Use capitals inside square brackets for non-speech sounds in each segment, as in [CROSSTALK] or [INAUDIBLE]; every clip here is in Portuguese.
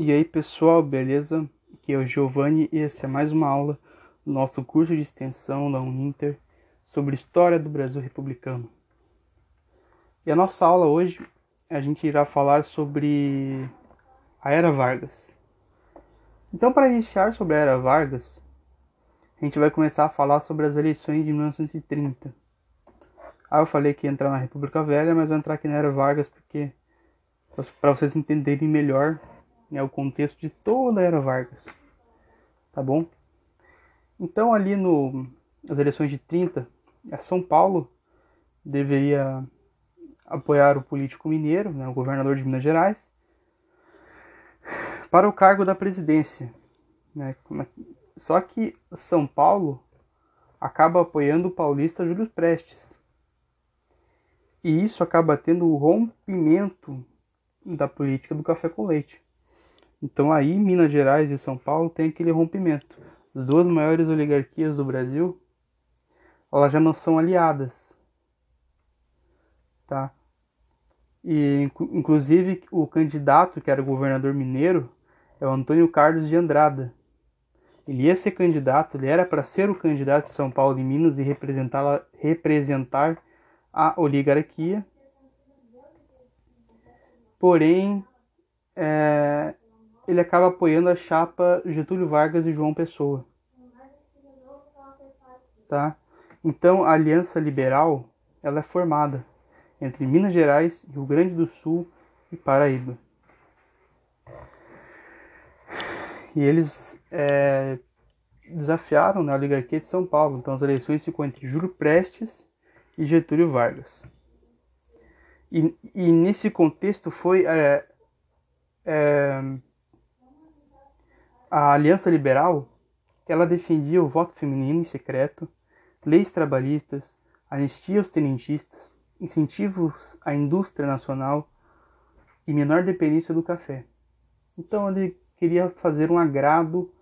E aí pessoal, beleza? Aqui é o Giovanni e essa é mais uma aula do nosso curso de extensão da Uninter sobre História do Brasil Republicano. E a nossa aula hoje a gente irá falar sobre a Era Vargas. Então, para iniciar sobre a Era Vargas, a gente vai começar a falar sobre as eleições de 1930. Ah, eu falei que ia entrar na República Velha, mas vou entrar aqui na Era Vargas porque para vocês entenderem melhor né, o contexto de toda a Era Vargas. Tá bom? Então, ali no, nas eleições de 30, a São Paulo deveria apoiar o político mineiro, né, o governador de Minas Gerais, para o cargo da presidência. Né? É só que São Paulo acaba apoiando o paulista Júlio Prestes. E isso acaba tendo o rompimento da política do café com leite. Então aí Minas Gerais e São Paulo tem aquele rompimento. As duas maiores oligarquias do Brasil, elas já não são aliadas. Tá? E inclusive o candidato que era governador mineiro é o Antônio Carlos de Andrada. Ele ia ser candidato, ele era para ser o candidato de São Paulo e Minas e representar, representar a oligarquia. Porém, é, ele acaba apoiando a chapa Getúlio Vargas e João Pessoa. Tá? Então a Aliança Liberal ela é formada entre Minas Gerais, Rio Grande do Sul e Paraíba. E eles é, desafiaram né, a oligarquia de São Paulo. Então as eleições ficou entre Júlio Prestes e Getúlio Vargas. E, e nesse contexto foi é, é, a Aliança Liberal, ela defendia o voto feminino em secreto, leis trabalhistas, anistia aos tenentistas, incentivos à indústria nacional e menor dependência do café. Então ele queria fazer um agrado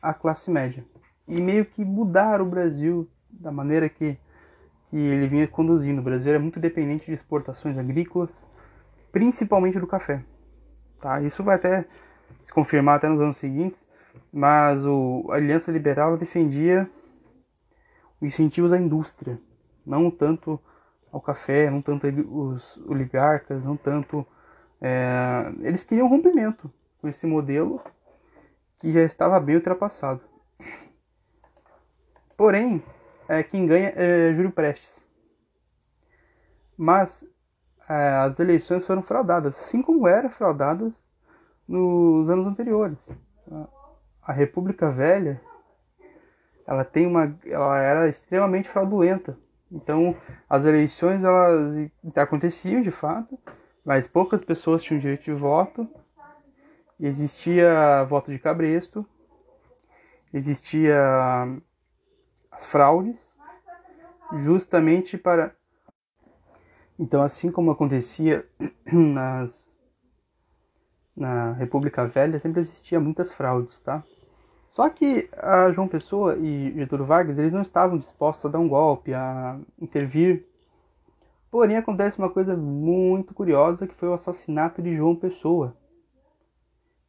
à classe média e meio que mudar o Brasil da maneira que, que ele vinha conduzindo. O Brasil era muito dependente de exportações agrícolas, principalmente do café. Tá? Isso vai até se confirmar até nos anos seguintes, mas o, a Aliança Liberal defendia os incentivos à indústria, não tanto ao café, não tanto os oligarcas, não tanto. É, eles queriam um rompimento com esse modelo que já estava bem ultrapassado. Porém, é, quem ganha é Júlio Prestes. Mas é, as eleições foram fraudadas, assim como eram fraudadas nos anos anteriores. A República Velha, ela tem uma, ela era extremamente fraudulenta. Então, as eleições elas aconteciam de fato, mas poucas pessoas tinham direito de voto. Existia voto de cabresto, existia as fraudes, justamente para então, assim como acontecia [CLEARS THROAT] nas na República Velha sempre existia muitas fraudes, tá? Só que a João Pessoa e Getúlio Vargas eles não estavam dispostos a dar um golpe, a intervir. Porém acontece uma coisa muito curiosa que foi o assassinato de João Pessoa.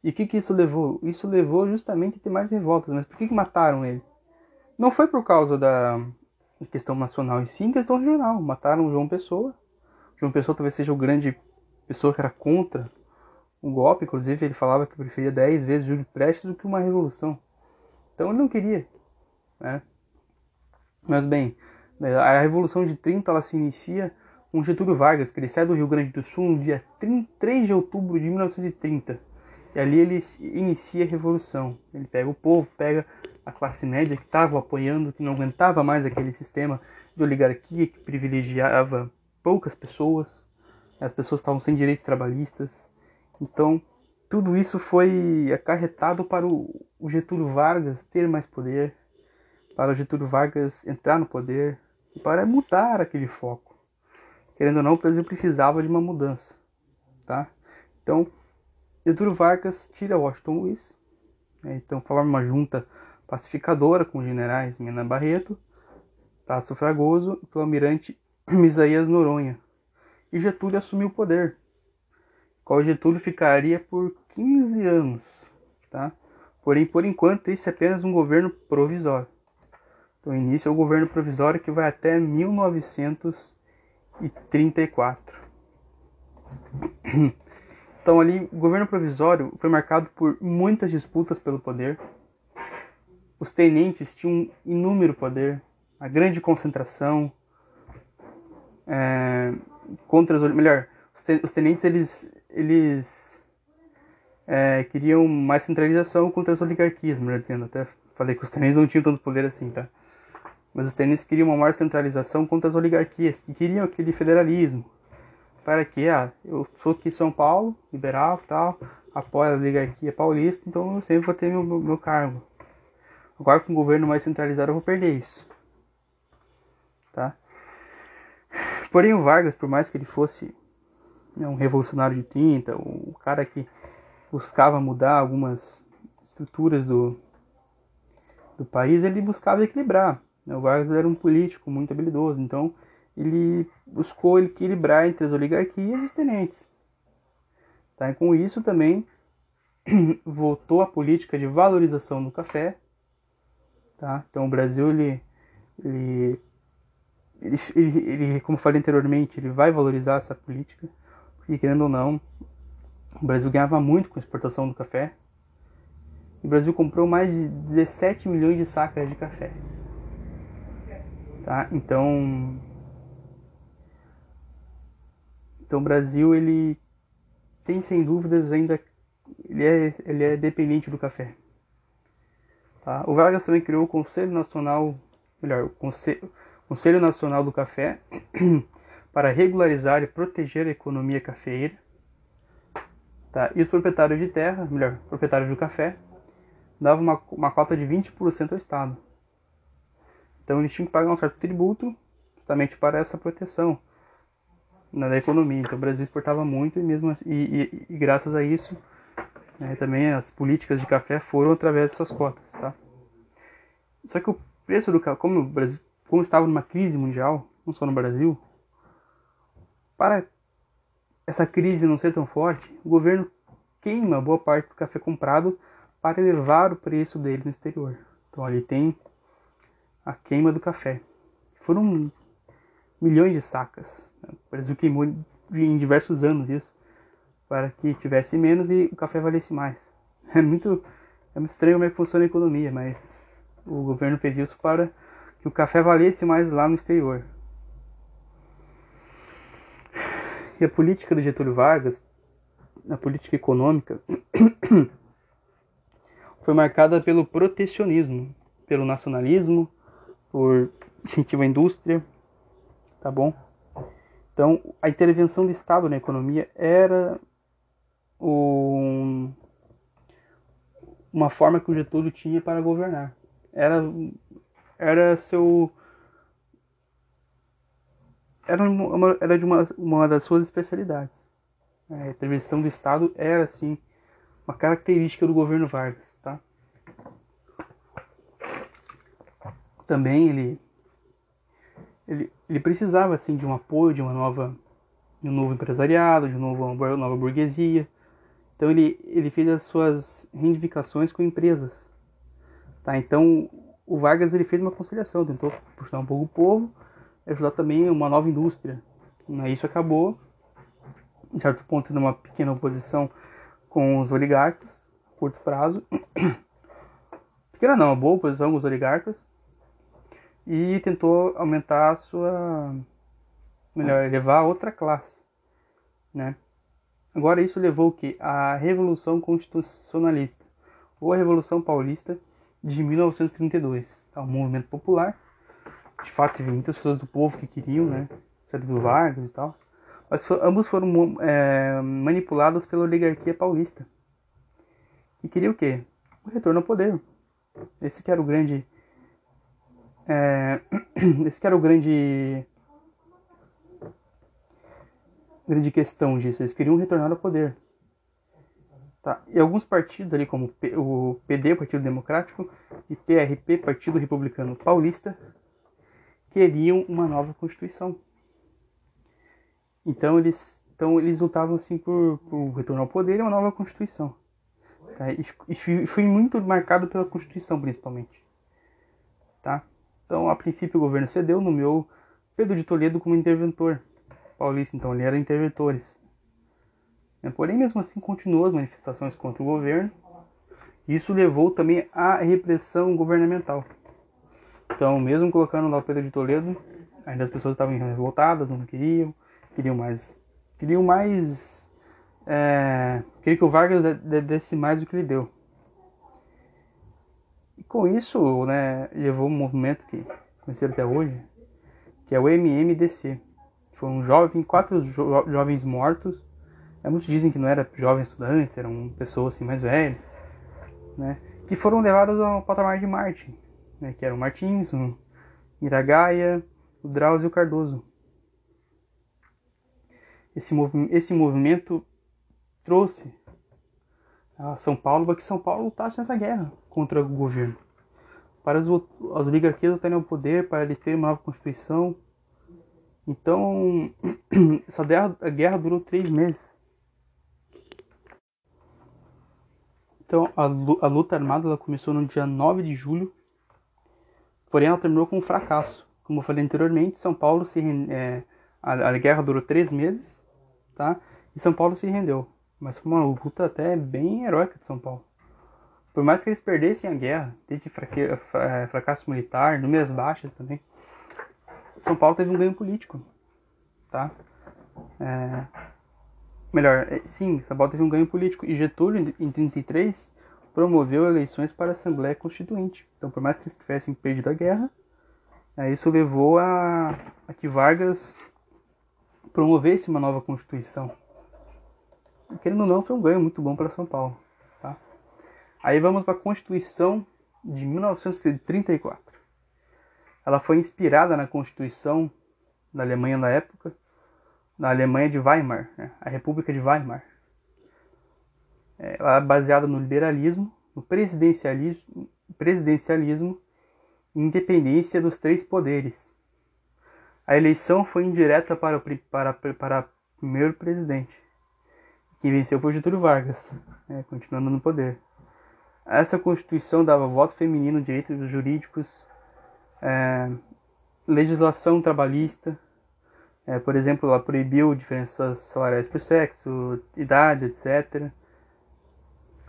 E o que, que isso levou? Isso levou justamente a ter mais revoltas. Mas por que, que mataram ele? Não foi por causa da questão nacional, e sim questão regional. Mataram João Pessoa. João Pessoa talvez seja o grande pessoa que era contra um golpe, inclusive ele falava que preferia 10 vezes Júlio Prestes do que uma revolução. Então ele não queria. Né? Mas bem, a Revolução de 30 ela se inicia com Getúlio Vargas, que ele sai do Rio Grande do Sul no dia 3 de outubro de 1930. E ali ele inicia a revolução. Ele pega o povo, pega a classe média que estava apoiando, que não aguentava mais aquele sistema de oligarquia que privilegiava poucas pessoas. As pessoas estavam sem direitos trabalhistas, então, tudo isso foi acarretado para o Getúlio Vargas ter mais poder, para o Getúlio Vargas entrar no poder e para mudar aquele foco. Querendo ou não, o Brasil precisava de uma mudança, tá? Então, Getúlio Vargas tira Washington Luiz, né? então forma uma junta pacificadora com os generais Mena Barreto, Tasso Fragoso e o almirante [CLEARS THROAT] Misaías Noronha. E Getúlio assumiu o poder qual Getúlio ficaria por 15 anos, tá? Porém, por enquanto, esse é apenas um governo provisório. Então, início é o governo provisório que vai até 1934. [CLEARS THROAT] Então, ali, o governo provisório foi marcado por muitas disputas pelo poder. Os tenentes tinham inúmero poder, a grande concentração é, contra os melhor, os tenentes eles eles é, queriam mais centralização contra as oligarquias, melhor dizendo, até falei que os tenentes não tinham tanto poder assim, tá? Mas os tenentes queriam uma maior centralização contra as oligarquias, que queriam aquele federalismo. Para que, ah, eu sou aqui de São Paulo, liberal tal, apoio a oligarquia paulista, então eu sempre vou ter meu, meu cargo. Agora com o governo mais centralizado eu vou perder isso. Tá? Porém o Vargas, por mais que ele fosse né, um revolucionário de 30, o cara que buscava mudar algumas estruturas do, do país, ele buscava equilibrar. Né? O Vargas era um político muito habilidoso, então ele buscou equilibrar entre as oligarquias e os tenentes. Tá? E com isso também [CLEARS THROAT] voltou a política de valorização do café. Tá? Então o Brasil, ele, ele, ele, ele, como falei anteriormente, ele vai valorizar essa política. Porque querendo ou não, o Brasil ganhava muito com a exportação do café. O Brasil comprou mais de 17 milhões de sacas de café. Tá? Então, então o Brasil ele tem sem dúvidas ainda ele é, ele é dependente do café. Tá? O Vargas também criou o Conselho Nacional, melhor, o Conselho, Conselho Nacional do Café [CLEARS THROAT] para regularizar e proteger a economia cafeeira. Tá? E os proprietários de terra, melhor, proprietários do café, davam uma, uma cota de 20% ao Estado. Então eles tinham que pagar um certo tributo justamente para essa proteção né, da economia. Então o Brasil exportava muito e mesmo assim, e, e, e, graças a isso né, também as políticas de café foram através dessas cotas, tá? Só que o preço do café, como o Brasil, como estava numa crise mundial, não só no Brasil, para essa crise não ser tão forte, o governo queima boa parte do café comprado para elevar o preço dele no exterior. Então ali tem a queima do café. Foram milhões de sacas. O Brasil queimou em diversos anos isso para que tivesse menos e o café valesse mais. [LAUGHS] É muito, é muito estranho como é que funciona a economia, mas o governo fez isso para que o café valesse mais lá no exterior. E a política do Getúlio Vargas, a política econômica, [CLEARS THROAT] foi marcada pelo protecionismo, pelo nacionalismo, por incentivo à indústria, tá bom? Então, a intervenção do Estado na economia era um, uma forma que o Getúlio tinha para governar. Era, era seu era, uma, era de uma, uma das suas especialidades. A intervenção do Estado era, assim, uma característica do governo Vargas, tá? Também ele ele, ele precisava assim de um apoio de uma nova de um novo empresariado, de uma nova, nova burguesia. Então ele, ele fez as suas reivindicações com empresas. Tá? Então o Vargas ele fez uma conciliação, tentou puxar um pouco o povo, ajudar também uma nova indústria. Isso acabou, em certo ponto, numa pequena oposição com os oligarcas, a curto prazo. [COUGHS] Pequena não, uma boa oposição com os oligarcas, e tentou aumentar a sua melhor elevar a outra classe, né? Agora isso levou o que a Revolução Constitucionalista ou a Revolução Paulista de 1932, tá? um movimento popular. De fato, teve muitas pessoas do povo que queriam, né? do Vargas e tal. Mas ambos foram é, manipulados pela oligarquia paulista. E queria o quê? O retorno ao poder. Esse que era o grande é, [COUGHS] esse que era o grande grande questão disso. Eles queriam retornar ao poder. Tá. E alguns partidos ali, como o PD, Partido Democrático, e PRP, Partido Republicano Paulista, queriam uma nova Constituição. Então eles, então eles lutavam assim por, por retornar ao poder e uma nova Constituição. Tá? E foi muito marcado pela Constituição, principalmente. Tá? Então, a princípio, o governo cedeu, nomeou Pedro de Toledo como interventor paulista, então ele era interventores. Né? Porém, mesmo assim, continuou as manifestações contra o governo. Isso levou também à repressão governamental. Então, mesmo colocando lá o Pedro de Toledo, ainda as pessoas estavam revoltadas, não queriam, queriam mais, queriam mais, é, queriam que o Vargas desse mais do que ele deu. E com isso, né, levou um movimento que conhecido até hoje, que é o MMDC. Foram jovens, quatro jo jovens mortos. É, muitos dizem que não eram jovens estudantes, eram pessoas assim mais velhas, né, que foram levadas ao patamar de Marte, né, que eram Martins, o Miragaia, o Drauzio Cardoso. Esse, movi esse movimento trouxe a São Paulo para que São Paulo lutasse nessa guerra contra o governo. Para as, as oligarquias terem o poder, para eles terem uma nova constituição. Então, [CLEARS THROAT] essa guerra, a guerra durou três meses. Então, a, a luta armada começou no dia 9 de julho, porém ela terminou com um fracasso. Como eu falei anteriormente, São Paulo se é, a, a, guerra durou três meses, tá? E São Paulo se rendeu. Mas foi uma luta até bem heróica de São Paulo. Por mais que eles perdessem a guerra, desde é, fracasso militar, números baixas também, São Paulo teve um ganho político, tá? É, melhor, é, sim, São Paulo teve um ganho político. E Getúlio, em 33, promoveu eleições para a Assembleia Constituinte. Então, por mais que eles tivessem perdido a guerra, é, isso levou a, a que Vargas promovesse uma nova Constituição. Querendo ou não, foi um ganho muito bom para São Paulo. Tá? Aí vamos para a Constituição de 1934. Ela foi inspirada na Constituição da Alemanha da época, da Alemanha de Weimar, né? a República de Weimar. É, ela é baseada no liberalismo, no presidencialismo, presidencialismo independência dos três poderes. A eleição foi indireta para o para, para primeiro presidente. Quem venceu foi Getúlio Vargas, né, continuando no poder. Essa Constituição dava voto feminino, direitos jurídicos, é, legislação trabalhista, é, por exemplo, ela proibiu diferenças salariais por sexo, idade, etc.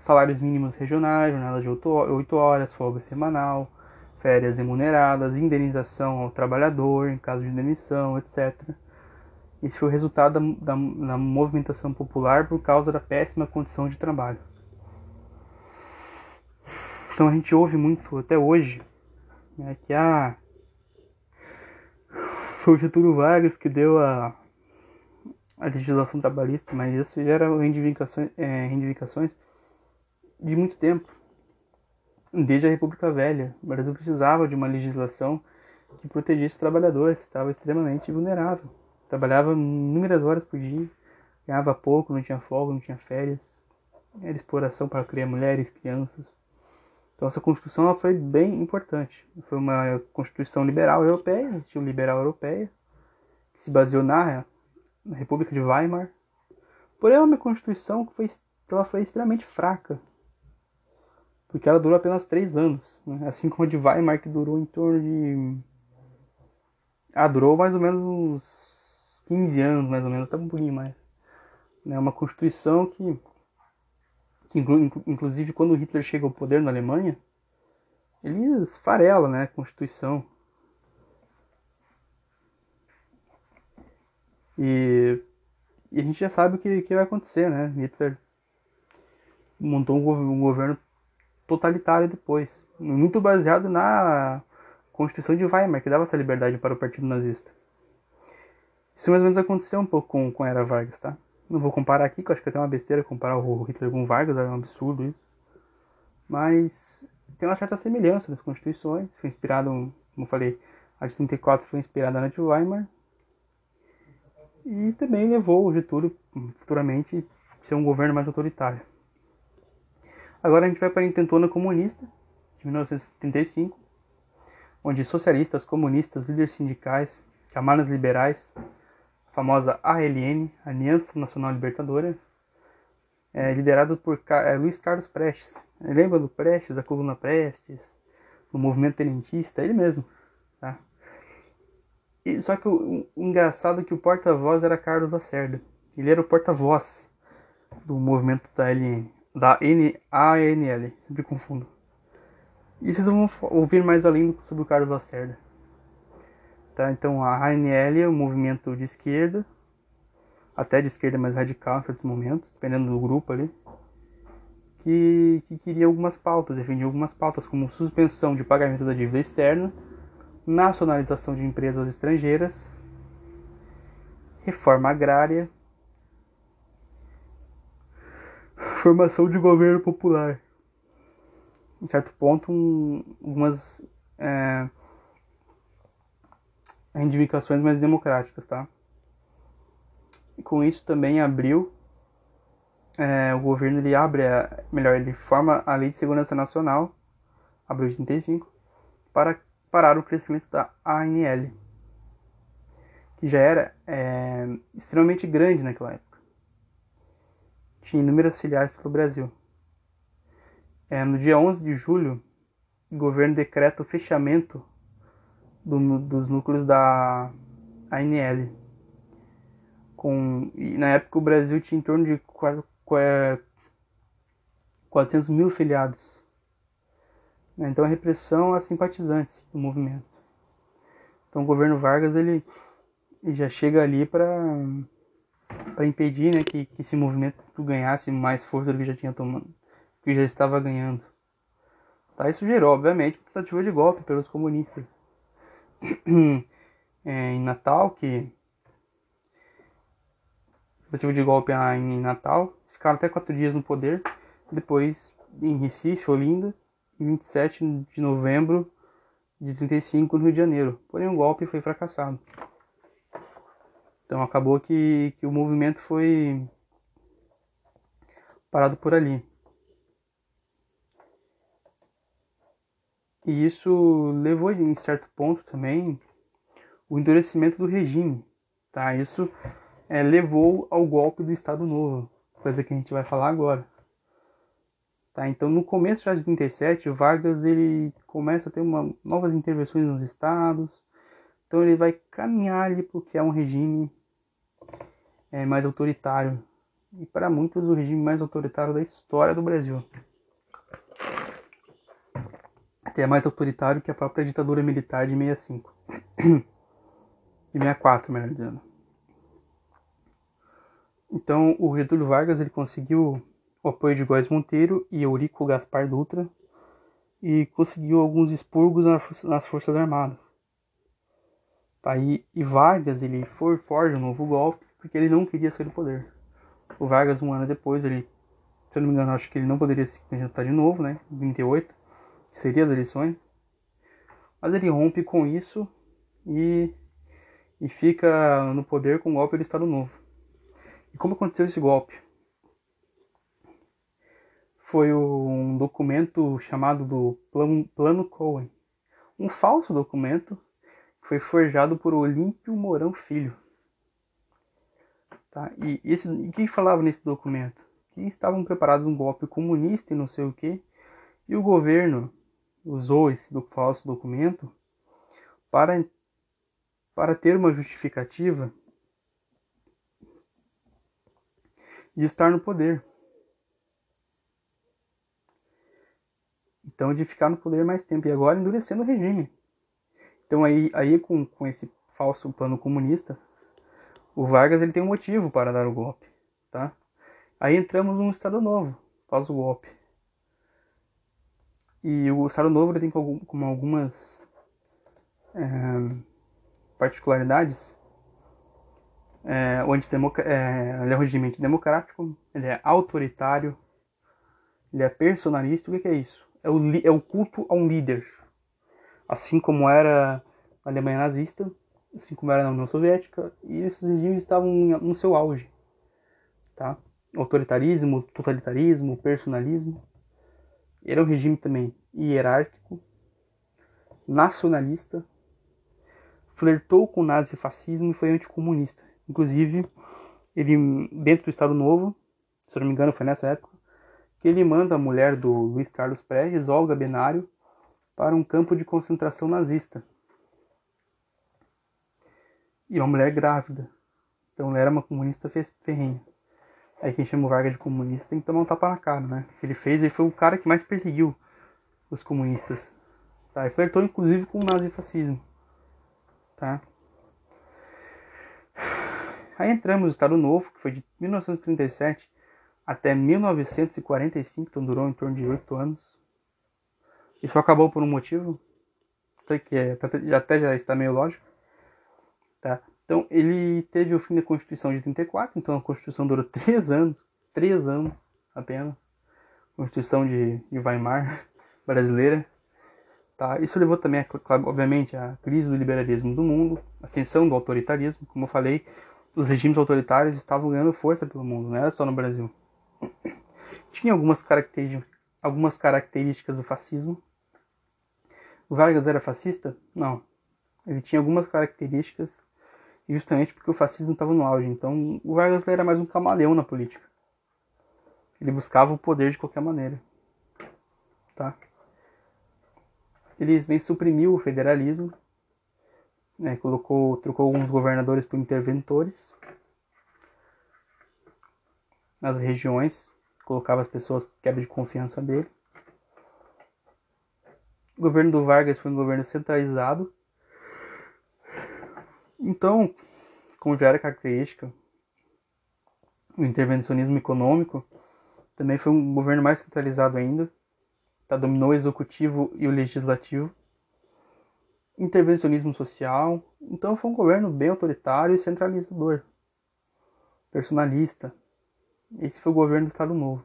Salários mínimos regionais, jornadas de 8 horas, folga semanal, férias remuneradas, indenização ao trabalhador em caso de demissão, etc. Isso foi o resultado da, da, da movimentação popular por causa da péssima condição de trabalho. Então a gente ouve muito até hoje né, que ah, foi o Getúlio Vargas que deu a, a legislação trabalhista, mas isso já era reivindicações, é, reivindicações de muito tempo desde a República Velha. O Brasil precisava de uma legislação que protegesse o trabalhador, que estava extremamente vulnerável. Trabalhava inúmeras horas por dia, ganhava pouco, não tinha folga, não tinha férias. Era exploração para criar mulheres, crianças. Então essa Constituição ela foi bem importante. Foi uma Constituição liberal europeia, estilo liberal europeia, que se baseou na, na República de Weimar. Porém, é uma Constituição que foi, ela foi extremamente fraca porque ela durou apenas três anos, né? assim como a de Weimar, que durou em torno de. Ah, durou mais ou menos uns 15 anos, mais ou menos, até um pouquinho mais. Né? uma constituição que, que inclusive, quando Hitler chega ao poder na Alemanha, ele esfarela né, a Constituição. E, e, a gente já sabe o que, que vai acontecer, né? Hitler montou um governo totalitário depois, muito baseado na Constituição de Weimar, que dava essa liberdade para o Partido Nazista. Isso mais ou menos aconteceu um pouco com, com a Era Vargas, tá? Não vou comparar aqui, que eu acho que é até uma besteira comparar o Hitler com o Vargas, é um absurdo isso. Mas tem uma certa semelhança das constituições, foi inspirado, como eu falei, a de 34 foi inspirada na de Weimar. E também levou o Getúlio futuramente a ser um governo mais autoritário. Agora a gente vai para a intentona comunista, de 1975, onde socialistas, comunistas, líderes sindicais, camadas liberais, a famosa ALN, Aliança Nacional Libertadora, é, liderado por é, Luiz Carlos Prestes. Lembra do Prestes, da coluna Prestes, do movimento tenentista? Ele mesmo. Tá? E, só que o, o engraçado é que o porta-voz era Carlos Lacerda. Ele era o porta-voz do movimento da LN, da N, ANL, sempre confundo. E vocês vão ouvir mais além sobre o Carlos Lacerda. Tá? Então a ANL é um movimento de esquerda, até de esquerda mais radical em certos momentos, dependendo do grupo ali, que, que queria algumas pautas, defendia algumas pautas como suspensão de pagamento da dívida externa, nacionalização de empresas estrangeiras, reforma agrária, formação de governo popular. Em certo ponto, um, algumas é, reivindicações mais democráticas, tá? E com isso também abriu é, o governo ele abre, a, melhor, ele forma a Lei de Segurança Nacional, abril de 35, para parar o crescimento da ANL, que já era é, extremamente grande naquela época. Tinha inúmeras filiais pelo Brasil. É, no dia 11 de julho, o governo decreta o fechamento do, dos núcleos da ANL. Com, na época o Brasil tinha em torno de 400 mil filiados. Né, então a repressão a simpatizantes do movimento. Então o governo Vargas ele já chega ali para para impedir né, que, que esse movimento ganhasse mais força do que já tinha tomado, que já estava ganhando. Tá, isso gerou, obviamente, tentativa de golpe pelos comunistas. [CLEARS THROAT] é, em Natal, que tentativa de golpe em Natal, ficaram até quatro dias no poder. Depois, em Recife, Olinda, em 27 de novembro de 35 no Rio de Janeiro. Porém, o golpe foi fracassado. Então, acabou que, que o movimento foi parado por ali. E isso levou em certo ponto também o endurecimento do regime, tá? Isso é, levou ao golpe do Estado Novo, coisa que a gente vai falar agora. Tá? Então, no começo já de 37, o Vargas ele começa a ter uma, novas intervenções nos estados. Então, ele vai caminhar ali para o que é um regime é, mais autoritário. E para muitos, o regime mais autoritário da história do Brasil até mais autoritário que a própria ditadura militar de 65. [COUGHS] De 64, melhor dizendo. Então, o Getúlio Vargas ele conseguiu o apoio de Góes Monteiro e Eurico Gaspar Dutra e conseguiu alguns expurgos nas Forças Armadas. Tá, e, Vargas ele for, forja um novo golpe porque ele não queria sair do poder. O Vargas, um ano depois, ele, se eu não me engano, acho que ele não poderia se candidatar de novo, né? Em 28 seria as eleições. Mas ele rompe com isso e, e fica no poder com o golpe do Estado Novo. E como aconteceu esse golpe? Foi um documento chamado do Plano, Plano Cohen. Um falso documento que foi forjado por Olímpio Mourão Filho. Tá? E, esse, e quem falava nesse documento? Que estavam preparados um golpe comunista e não sei o que. E o governo usou esse falso documento para, para ter uma justificativa de estar no poder. Então, de ficar no poder mais tempo. E agora endurecendo o regime. Então, aí, aí com, com esse falso plano comunista, o Vargas ele tem um motivo para dar o golpe. Tá? Aí entramos num Estado novo, após o golpe. E o Estado Novo ele tem como algumas é, particularidades. É, o é, ele é um regime democrático, ele é autoritário, ele é personalista. O que é isso? É o, é o culto a um líder. Assim como era a Alemanha nazista, assim como era na União Soviética, e esses regimes estavam no seu auge. Tá? Autoritarismo, totalitarismo, personalismo. Era um regime também hierárquico, nacionalista, flertou com o nazifascismo e foi anticomunista. Inclusive, ele dentro do Estado Novo se não me engano foi nessa época, que ele manda a mulher do Luiz Carlos Prestes, Olga Benário, para um campo de concentração nazista. E uma mulher grávida. Então ela era uma comunista ferrenha. Aí quem chama o Vargas de comunista tem que tomar um tapa na cara, né? O que ele fez, ele foi o cara que mais perseguiu os comunistas. Tá? E flertou inclusive com o nazifascismo. Tá? Aí entramos no Estado Novo, que foi de 1937 até 1945, então durou em torno de oito anos. Isso acabou por um motivo, que é, até já está meio lógico. Tá? Então ele teve o fim da Constituição de 34, então a Constituição durou três anos, três anos apenas. Constituição de, de Weimar [LAUGHS] brasileira. Tá? Isso levou também, obviamente, à crise do liberalismo do mundo, a ascensão do autoritarismo. Como eu falei, os regimes autoritários estavam ganhando força pelo mundo, não era só no Brasil. Tinha algumas características, algumas características do fascismo. O Vargas era fascista? Não. Ele tinha algumas características, justamente porque o fascismo estava no auge. Então, o Vargas era mais um camaleão na política. Ele buscava o poder de qualquer maneira. Tá? Ele bem suprimiu o federalismo, né, colocou, trocou alguns governadores por interventores nas regiões, colocava as pessoas quebra de confiança dele. O governo do Vargas foi um governo centralizado. Então, como já era característica, o intervencionismo econômico também foi um governo mais centralizado ainda. Tá, dominou o executivo e o legislativo. Intervencionismo social. Então foi um governo bem autoritário e centralizador. Personalista. Esse foi o governo do Estado Novo.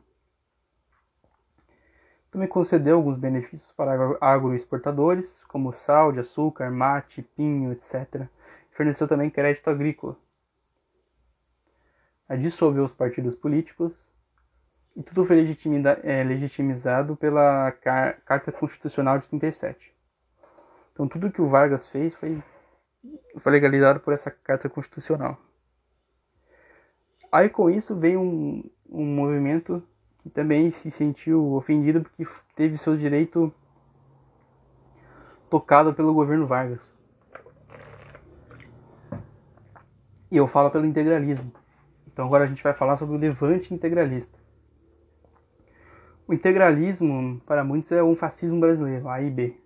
Também concedeu alguns benefícios para agroexportadores, como sal, de açúcar, mate, pinho, etc. Forneceu também crédito agrícola. Dissolveu os partidos políticos e tudo foi é, legitimizado pela Carta Constitucional de 37. Então tudo que o Vargas fez foi, foi legalizado por essa Carta Constitucional. Aí com isso veio um, um movimento que também se sentiu ofendido porque teve seu direito tocado pelo governo Vargas. E eu falo pelo integralismo. Então agora a gente vai falar sobre o levante integralista. O integralismo, para muitos, é um fascismo brasileiro, A e B.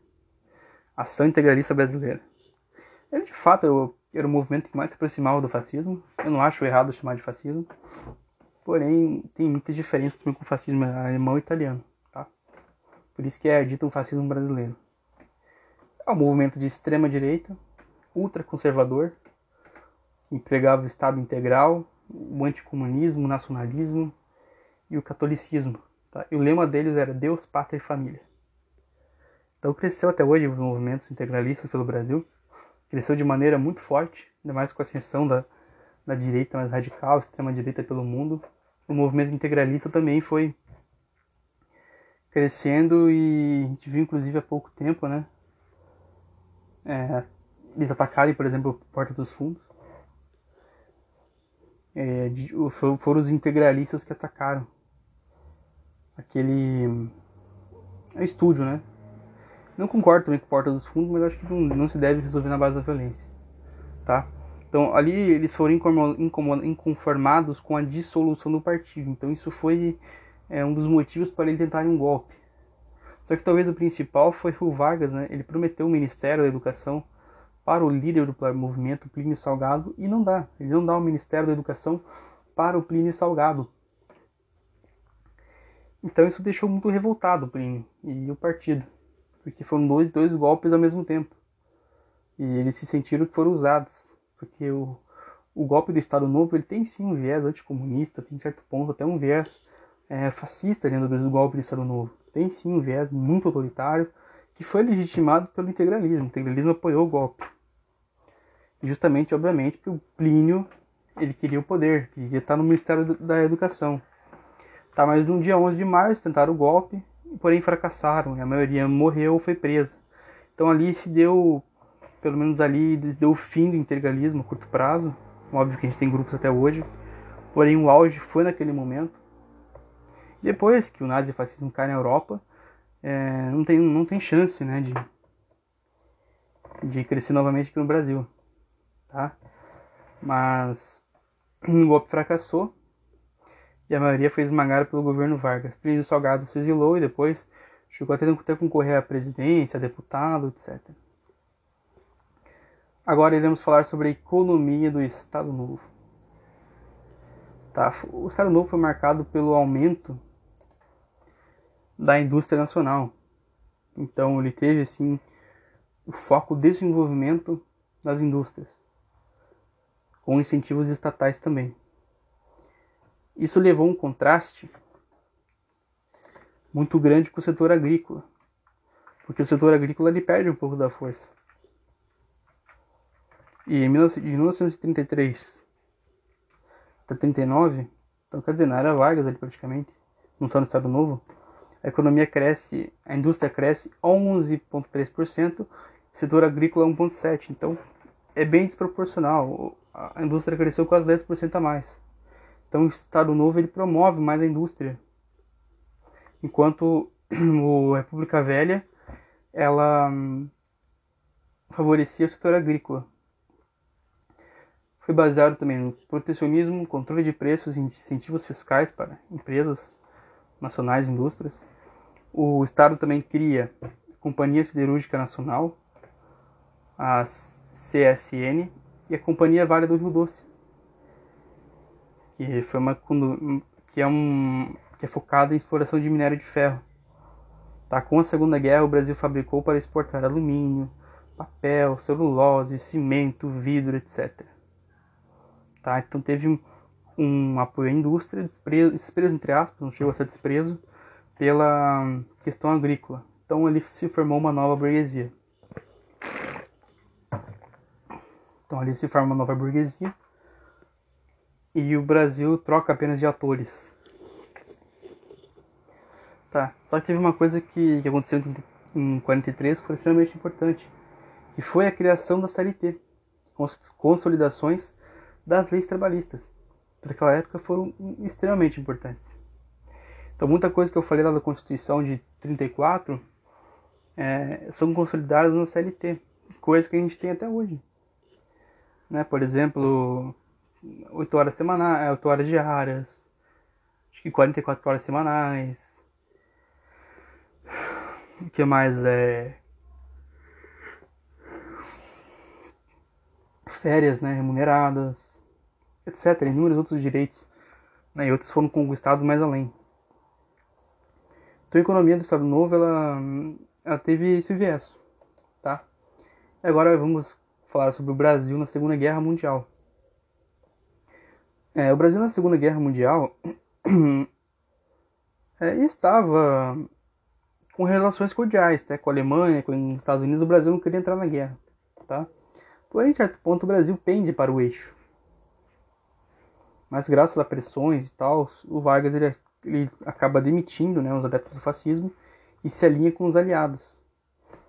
Ação integralista brasileira. Ele de fato era o movimento que mais se aproximava do fascismo. Eu não acho errado chamar de fascismo. Porém, tem muitas diferenças também com o fascismo alemão e italiano. Tá? Por isso que é dito um fascismo brasileiro. É um movimento de extrema direita, ultraconservador, que empregava o Estado integral, o anticomunismo, o nacionalismo e o catolicismo. Tá? E o lema deles era Deus, Pátria e Família. Então cresceu até hoje os movimentos integralistas pelo Brasil cresceu de maneira muito forte, ainda mais com a ascensão da, da direita mais radical, extrema-direita pelo mundo. O movimento integralista também foi crescendo e a gente viu inclusive há pouco tempo, né? É, eles atacarem, por exemplo, a Porta dos Fundos. É, foram os integralistas que atacaram aquele é estúdio, né? Não concordo também com Porta dos Fundos, mas acho que não, não se deve resolver na base da violência, tá? Então, ali eles foram inconformados com a dissolução do partido. Então, isso foi é, um dos motivos para eles tentarem um golpe. Só que talvez o principal foi o Vargas, né? Ele prometeu o Ministério da Educação para o líder do movimento, Plínio Salgado, e não dá. Ele não dá o Ministério da Educação para o Plínio Salgado. Então isso deixou muito revoltado o Plínio e o partido porque foram dois, dois golpes ao mesmo tempo. E eles se sentiram que foram usados, porque o, o golpe do Estado Novo ele tem sim um viés anticomunista, tem certo ponto até um viés é, fascista dentro do golpe do Estado Novo. Tem sim um viés muito autoritário, que foi legitimado pelo integralismo. O integralismo apoiou o golpe. Justamente, obviamente, porque o Plínio ele queria o poder, queria estar no Ministério da Educação. Tá, mas no dia 11 de março tentaram o golpe, porém fracassaram, a maioria morreu ou foi presa. Então ali se deu, pelo menos ali, deu o fim do integralismo a curto prazo. Óbvio que a gente tem grupos até hoje, porém o auge foi naquele momento. Depois que o nazifascismo cai na Europa, é, não, tem, não tem chance né, de, de crescer novamente aqui no Brasil. Tá? Mas o golpe fracassou e a maioria foi esmagada pelo governo Vargas. Plínio Salgado se exilou e depois chegou até a concorrer à presidência, a deputado, etc. Agora iremos falar sobre a economia do Estado Novo. Tá? O Estado Novo foi marcado pelo aumento da indústria nacional. Então ele teve assim o foco desenvolvimento das indústrias, com incentivos estatais também. Isso levou um contraste muito grande com o setor agrícola, porque o setor agrícola ele perde um pouco da força. E em 1933 até 39, então quer dizer, na era Vargas ali praticamente, não só no Estado Novo, a economia cresce, a indústria cresce 11,3%, o setor agrícola 1,7%. Então é bem desproporcional. A indústria cresceu quase 10% a mais. Então o Estado Novo ele promove mais a indústria. Enquanto [CLEARS THROAT] o República Velha ela hum, favorecia o setor agrícola foi baseado também no protecionismo, controle de preços e incentivos fiscais para empresas nacionais e indústrias. O Estado também cria a Companhia Siderúrgica Nacional, a CSN, e a Companhia Vale do Rio Doce, que foi uma que é um que é focada em exploração de minério de ferro. Tá? Com a Segunda Guerra, o Brasil fabricou para exportar alumínio, papel, celulose, cimento, vidro, etc. Tá? Então teve um, um apoio à indústria, desprezo, desprezo entre aspas, não chegou a ser desprezo, pela questão agrícola. Então ali se formou uma nova burguesia. Então ali se forma uma nova burguesia e o Brasil troca apenas de atores. Tá, só que teve uma coisa que, que aconteceu em 43 que foi extremamente importante, que foi a criação da CLT, consolidações das leis trabalhistas. Para aquela época foram extremamente importantes. Então muita coisa que eu falei lá da Constituição de 34 é, são consolidadas na CLT, coisas que a gente tem até hoje. Né? Por exemplo, 8 horas semanais, 8 horas diárias, acho que 44 horas semanais. O que mais é férias, né, remuneradas etc. Inúmeros outros direitos, né, e outros foram conquistados mais além. Então a economia do Estado Novo ela, ela teve esse viés, tá? Agora vamos falar sobre o Brasil na Segunda Guerra Mundial. É, o Brasil na Segunda Guerra Mundial [CLEARS THROAT] é, estava com relações cordiais tá? com a Alemanha, com os Estados Unidos. O Brasil não queria entrar na guerra, tá? Porém, em certo ponto, o Brasil pende para o eixo. Mas graças a pressões e tal, o Vargas ele, ele acaba demitindo né, os adeptos do fascismo e se alinha com os aliados.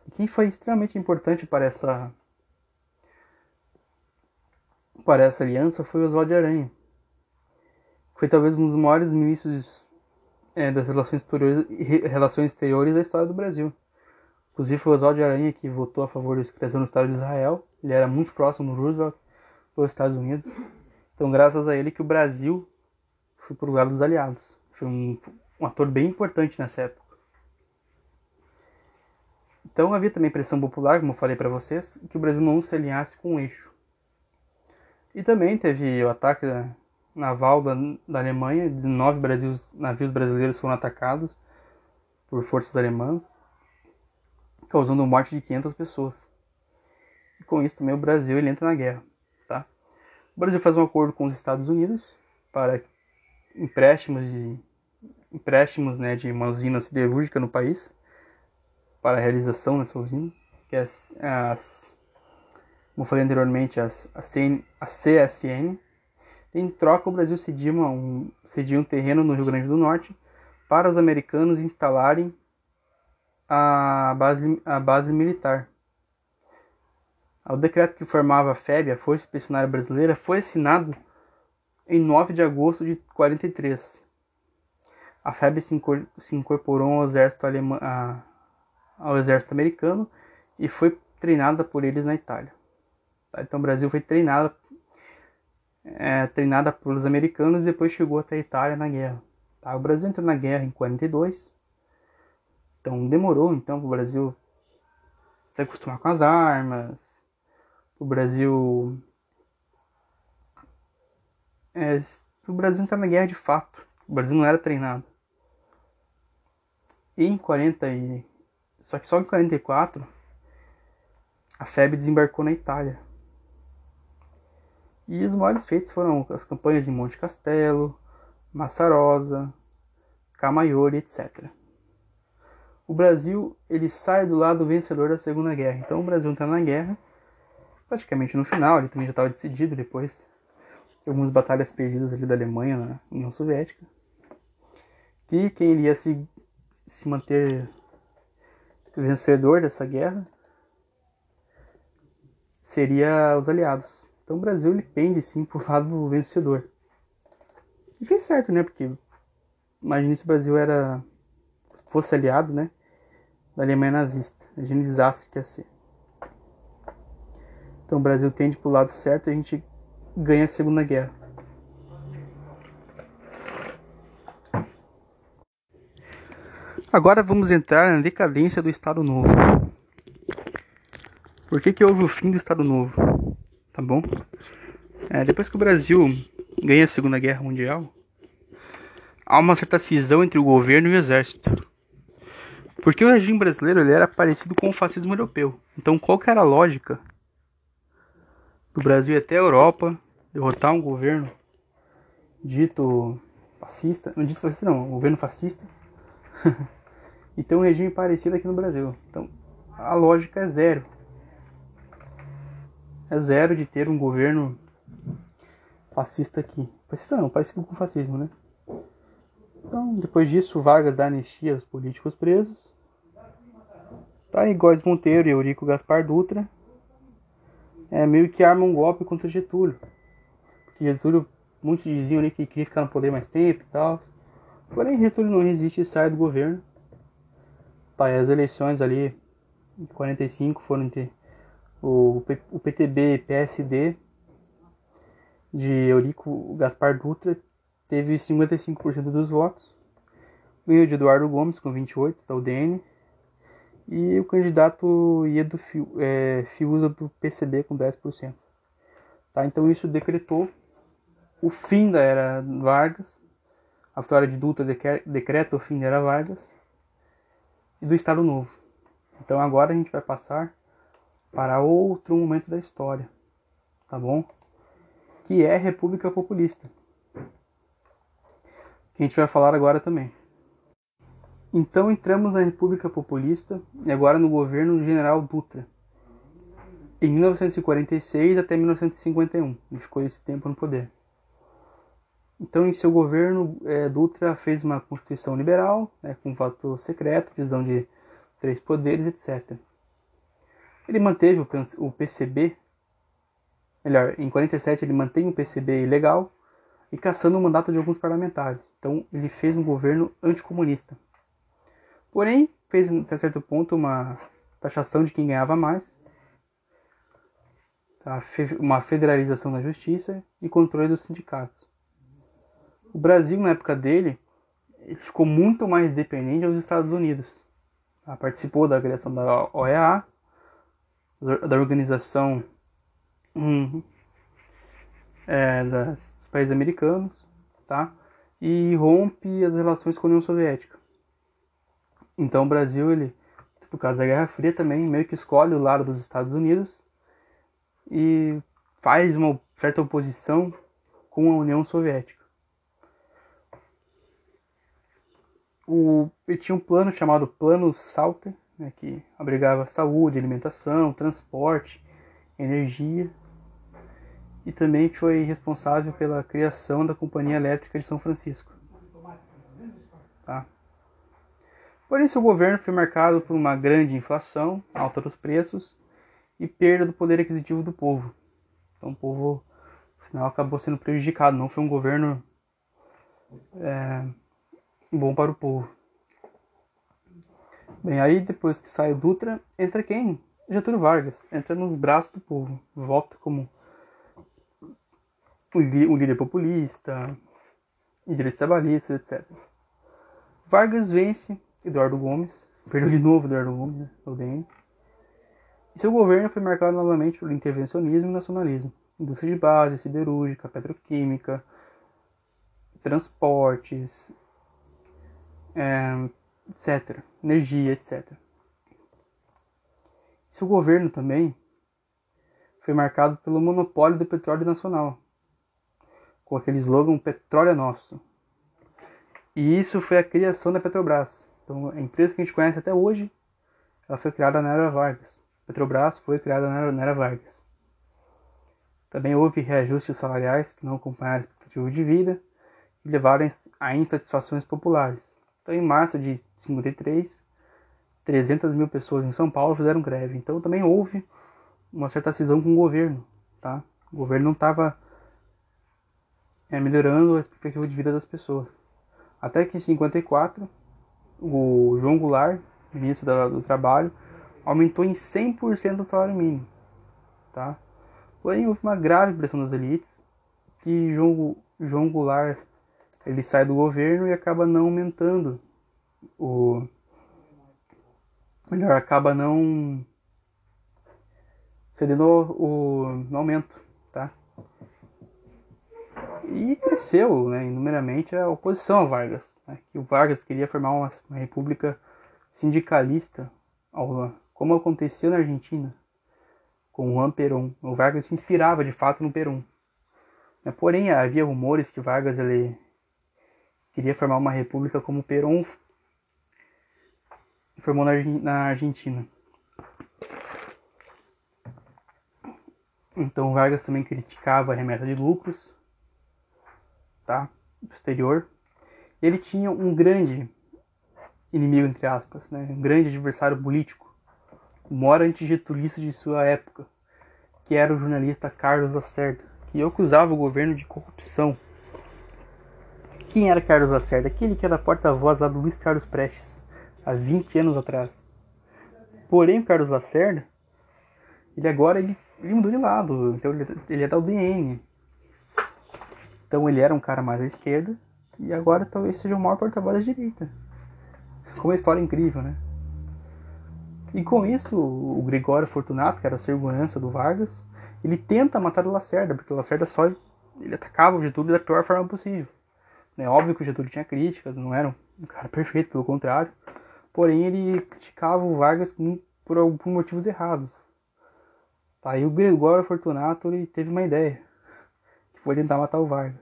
E quem foi extremamente importante para essa para essa aliança foi Oswaldo de Aranha. Foi talvez um dos maiores ministros é, das relações exteriores, relações exteriores da história do Brasil. Inclusive foi Oswaldo de Aranha que votou a favor da criação do Estado de Israel. Ele era muito próximo do Roosevelt, dos Estados Unidos. Então, graças a ele que o Brasil foi pro lugar dos aliados. Foi um, um ator bem importante nessa época. Então havia também pressão popular, como eu falei para vocês, que o Brasil não se alinhasse com o eixo. E também teve o ataque naval da, da Alemanha, 19 Brasil, navios brasileiros foram atacados por forças alemãs, causando a morte de 500 pessoas. E com isso também o Brasil ele entra na guerra. O Brasil faz um acordo com os Estados Unidos para empréstimos de empréstimos né, de uma usina siderúrgica no país para a realização dessa usina, que é as, como falei anteriormente, as, a, CN, a CSN. Em troca, o Brasil cedia, uma, um, cedia um terreno no Rio Grande do Norte para os americanos instalarem a base, a base militar. O decreto que formava a FEB, a Força Expedicionária Brasileira, foi assinado em 9 de agosto de 43. a FEB se incorporou ao exército, alemã, ao exército americano e foi treinada por eles na Itália. Tá? Então o Brasil foi treinada, é, treinada pelos americanos e depois chegou até a Itália na guerra. Tá? O Brasil entrou na guerra em 42, então demorou então para o Brasil se acostumar com as armas, o Brasil é, o Brasil entrar na guerra de fato. O Brasil não era treinado. E em 40 e só que só em 44 a FEB desembarcou na Itália. E os maiores feitos foram as campanhas em Monte Castelo, Massarosa, Camaiore, etc. O Brasil ele sai do lado vencedor da Segunda Guerra. Então o Brasil está na guerra, praticamente no final, ele também já estava decidido depois de algumas batalhas perdidas ali da Alemanha na União Soviética. Que quem iria se, se manter vencedor dessa guerra seria os aliados. Então o Brasil ele pende sim pro lado vencedor. E fez certo, né? Porque imagine se o Brasil era fosse aliado, né? Da Alemanha nazista. Imagina o desastre que ia ser. Então o Brasil tende pro lado certo e a gente ganha a Segunda Guerra. Agora vamos entrar na decadência do Estado Novo. Por que, que houve o fim do Estado Novo? Tá bom? É, depois que o Brasil ganha a Segunda Guerra Mundial, há uma certa cisão entre o governo e o exército. Porque o regime brasileiro ele era parecido com o fascismo europeu. Então qual que era a lógica do Brasil até a Europa derrotar um governo dito fascista, não dito fascista não, um governo fascista, [LAUGHS] e ter um regime parecido aqui no Brasil. Então a lógica é zero é zero de ter um governo fascista aqui. Fascista não, parecido com fascismo, né? Então, depois disso, Vargas dá anistia aos políticos presos. Tá aí Góes Monteiro e Eurico Gaspar Dutra. É meio que arma um golpe contra Getúlio. Porque Getúlio, muitos diziam ali que queria ficar no poder mais tempo e tal. Porém, Getúlio não resiste e sai do governo. Tá, e as eleições ali em 45 foram entre o, o PTB PSD de Eurico Gaspar Dutra teve 55% dos votos. Ganhou de Eduardo Gomes com 28% da UDN. E o candidato Iedo é, Fiuza do PCB com 10%. Tá? Então isso decretou o fim da era Vargas. A vitória de Dutra decreta o fim da era Vargas. E do Estado Novo. Então agora a gente vai passar para outro momento da história, tá bom? Que é República Populista. Que a gente vai falar agora também. Então entramos na República Populista e agora no governo do General Dutra. Em 1946 até 1951, ele ficou esse tempo no poder. Então, em seu governo, é, Dutra fez uma constituição liberal, né, com voto secreto, divisão de três poderes, etc. Ele manteve o PCB, melhor, em 47 ele mantém o PCB ilegal e caçando o mandato de alguns parlamentares. Então ele fez um governo anticomunista. Porém, fez até certo ponto uma taxação de quem ganhava mais, tá? uma federalização da justiça e controle dos sindicatos. O Brasil, na época dele, ficou muito mais dependente dos Estados Unidos. Tá? Participou da criação da OEA, da organização hum, é, dos países americanos, tá? E rompe as relações com a União Soviética. Então o Brasil, ele, por causa da Guerra Fria também, meio que escolhe o lado dos Estados Unidos e faz uma certa oposição com a União Soviética. O, ele tinha um plano chamado Plano Salter, né, que abrigava saúde, alimentação, transporte, energia, e também foi responsável pela criação da Companhia Elétrica de São Francisco. Tá? Porém, seu governo foi marcado por uma grande inflação, alta dos preços e perda do poder aquisitivo do povo. Então, o povo, no final, acabou sendo prejudicado. Não foi um governo é, bom para o povo. Bem, aí depois que sai o Dutra, entra quem? Getúlio Vargas. Entra nos braços do povo. Volta como o, líder populista, direitos trabalhistas, etc. Vargas vence Eduardo Gomes. Perdeu de novo Eduardo Gomes, né, o DN. E seu governo foi marcado novamente por intervencionismo e nacionalismo. Indústria de base, siderúrgica, petroquímica, transportes, é, etc. Energia, etc. Seu governo também foi marcado pelo monopólio do petróleo nacional, com aquele slogan Petróleo é nosso. E isso foi a criação da Petrobras. Então, a empresa que a gente conhece até hoje, ela foi criada na era Vargas. Petrobras foi criada na era Vargas. Também houve reajustes salariais que não acompanharam a expectativa de vida e levaram a insatisfações populares. Então, em março de 53, 300 mil pessoas em São Paulo fizeram greve. Então, também houve uma certa cisão com o governo. Tá? O governo não estava é, melhorando a expectativa de vida das pessoas. Até que em 54, o João Goulart, ministro do Trabalho, aumentou em 100% o salário mínimo. Tá? Porém, houve uma grave pressão das elites que João, João Goulart ele sai do governo e acaba não aumentando o melhor acaba não cedendo o, aumento, tá? E cresceu, né, inumeramente a oposição a Vargas, né, que o Vargas queria formar uma, uma república sindicalista, como aconteceu na Argentina com o Juan Perón. O Vargas se inspirava de fato no Perón. Né, porém, havia rumores que Vargas ele queria formar uma república como Perón formou na Argentina. Então Vargas também criticava a remessa de lucros, tá? Posterior. Ele tinha um grande inimigo entre aspas, né? Um grande adversário político, o maior antigetulista de sua época, que era o jornalista Carlos Lacerda, que acusava o governo de corrupção quem era Carlos Lacerda? Aquele que era porta-voz lá do Luiz Carlos Prestes, há 20 anos atrás. Porém, o Carlos Lacerda, ele agora ele, ele mudou de lado, então ele, ele é da UDN. Então ele era um cara mais à esquerda, e agora talvez seja o maior porta-voz da direita. Com uma história incrível, né? E com isso, o Gregório Fortunato, que era o segurança do Vargas, ele tenta matar o Lacerda, porque o Lacerda só ele atacava o Getúlio da pior forma possível. É óbvio que o Getúlio tinha críticas, não era um cara perfeito, pelo contrário. Porém, ele criticava o Vargas por, por motivos errados. Tá, e o Gregório Fortunato ele teve uma ideia, que foi tentar matar o Vargas.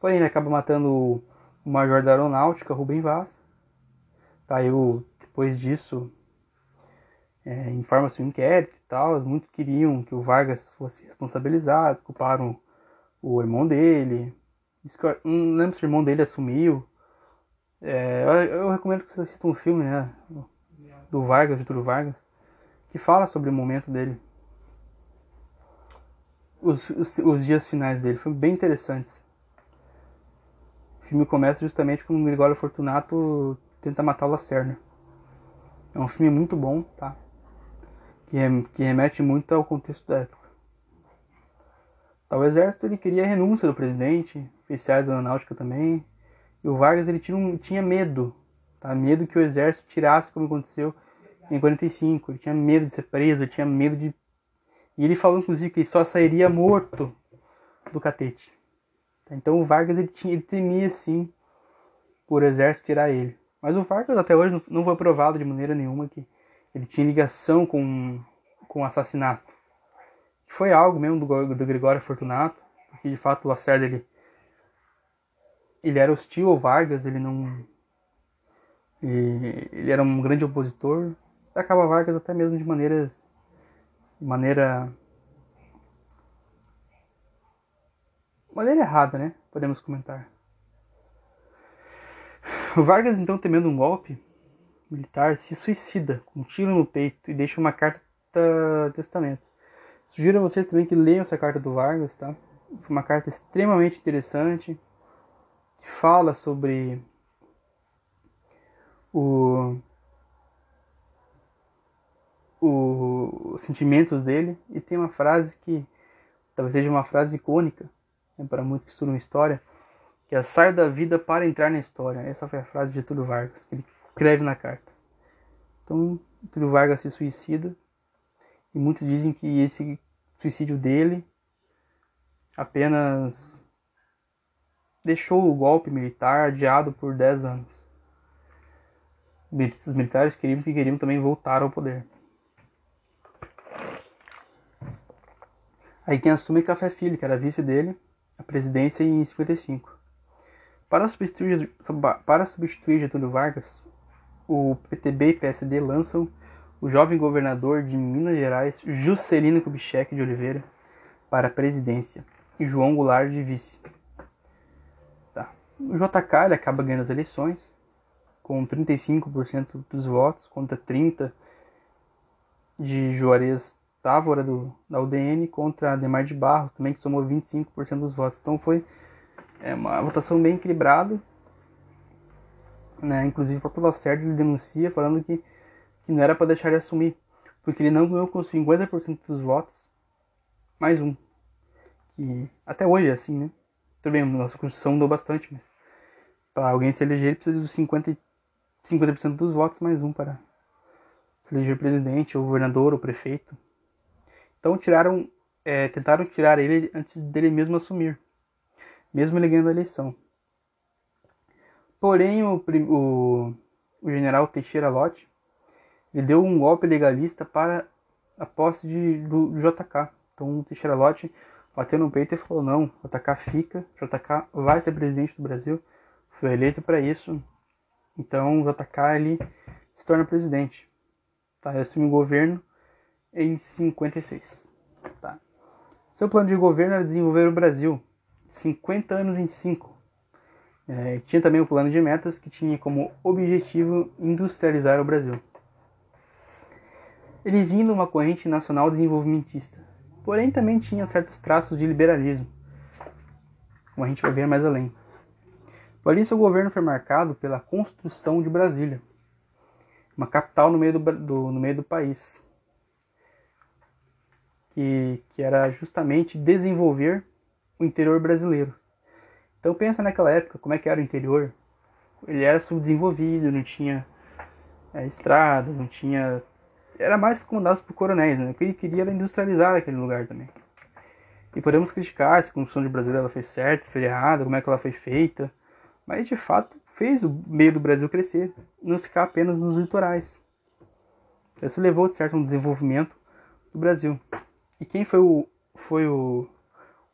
Porém, ele acaba matando o major da aeronáutica, Rubem Vaz. Tá, e o, depois disso, é, informa-se um inquérito e tal. Muitos queriam que o Vargas fosse responsabilizado, culparam o irmão dele, não lembro se o irmão dele assumiu. É, eu, eu, recomendo que vocês assistam um filme, né? Do Vargas, Getúlio Vargas, que fala sobre o momento dele. Os, os, os dias finais dele. Foi bem interessante. O filme começa justamente com o Gregório Fortunato tenta matar o Lacerda. É um filme muito bom, tá? Que, que remete muito ao contexto da época. Tá, o exército ele queria a renúncia do presidente, oficiais da aeronáutica também. E o Vargas ele tinha, um, tinha medo, tá? Medo que o exército tirasse como aconteceu em 45. Ele tinha medo de ser preso, tinha medo de e ele falou inclusive que ele só sairia morto do catete. Então o Vargas ele, tinha, ele temia sim por exército tirar ele. Mas o Vargas até hoje não foi provado de maneira nenhuma que ele tinha ligação com, com o assassinato foi algo mesmo do, do Gregório Fortunato, porque de fato o Lacerda ele, ele era hostil ao Vargas, ele não. Ele, ele era um grande opositor. Atacava Vargas até mesmo de maneiras. De maneira. Maneira errada, né? Podemos comentar. O Vargas, então, temendo um golpe militar, se suicida com um tiro no peito e deixa uma carta testamento. Sugiro a vocês também que leiam essa carta do Vargas, tá? Foi uma carta extremamente interessante que fala sobre o, o, os sentimentos dele e tem uma frase que talvez seja uma frase icônica né, para muitos que estudam história, que é sair da vida para entrar na história. Essa foi a frase de Getúlio Vargas, que ele escreve na carta. Então, Getúlio Vargas se suicida e muitos dizem que esse suicídio dele apenas deixou o golpe militar adiado por 10 anos. Os militares queriam que queriam também voltar ao poder. Aí quem assume é Café Filho, que era vice dele, a presidência em 55. Para substituir, para substituir Getúlio Vargas, o PTB e PSD lançam o jovem governador de Minas Gerais, Juscelino Kubitschek de Oliveira, para a presidência e João Goulart de vice. Tá. O JK ele acaba ganhando as eleições com 35% dos votos contra 30 de Juarez Távora do, da UDN contra Ademar de Barros também que somou 25% dos votos. Então foi é, uma votação bem equilibrada. Né? Inclusive o próprio Lacerda ele denuncia falando que, que não era para deixar ele assumir, porque ele não ganhou com 50% dos votos, mais um que até hoje é assim, né? Tudo bem, nossa Constituição mudou bastante, mas para alguém se eleger, ele precisa dos 50%, 50 dos votos, mais um para se eleger presidente, ou governador, ou prefeito. Então tiraram, é, tentaram tirar ele antes dele mesmo assumir, mesmo ele ganhando a eleição. Porém, o, o, o general Teixeira Lott ele deu um golpe legalista para a posse de, do, do JK. Então, o Teixeira Lott bateu no peito e falou: não, JK fica, JK vai ser presidente do Brasil, foi eleito para isso, então o JK ele se torna presidente. Tá, ele assume o governo em 56. Tá. Seu plano de governo era desenvolver o Brasil 50 anos em 5. É, tinha também o plano de metas que tinha como objetivo industrializar o Brasil. Ele vinha de uma corrente nacional desenvolvimentista, porém também tinha certos traços de liberalismo, como a gente vai ver mais além. Por isso, o governo foi marcado pela construção de Brasília, uma capital no meio do, do no meio do país, que, que era justamente desenvolver o interior brasileiro. Então pensa naquela época, como é que era o interior? Ele era subdesenvolvido, não tinha é, estrada, não tinha era mais comandado por coronéis, né? O que ele queria era industrializar aquele lugar também. E podemos criticar se a construção de Brasília ela fez certo, se fez errado, como é que ela foi feita, mas de fato fez o meio do Brasil crescer, não ficar apenas nos litorais. Isso levou de certo um desenvolvimento do Brasil. E quem foi o foi o,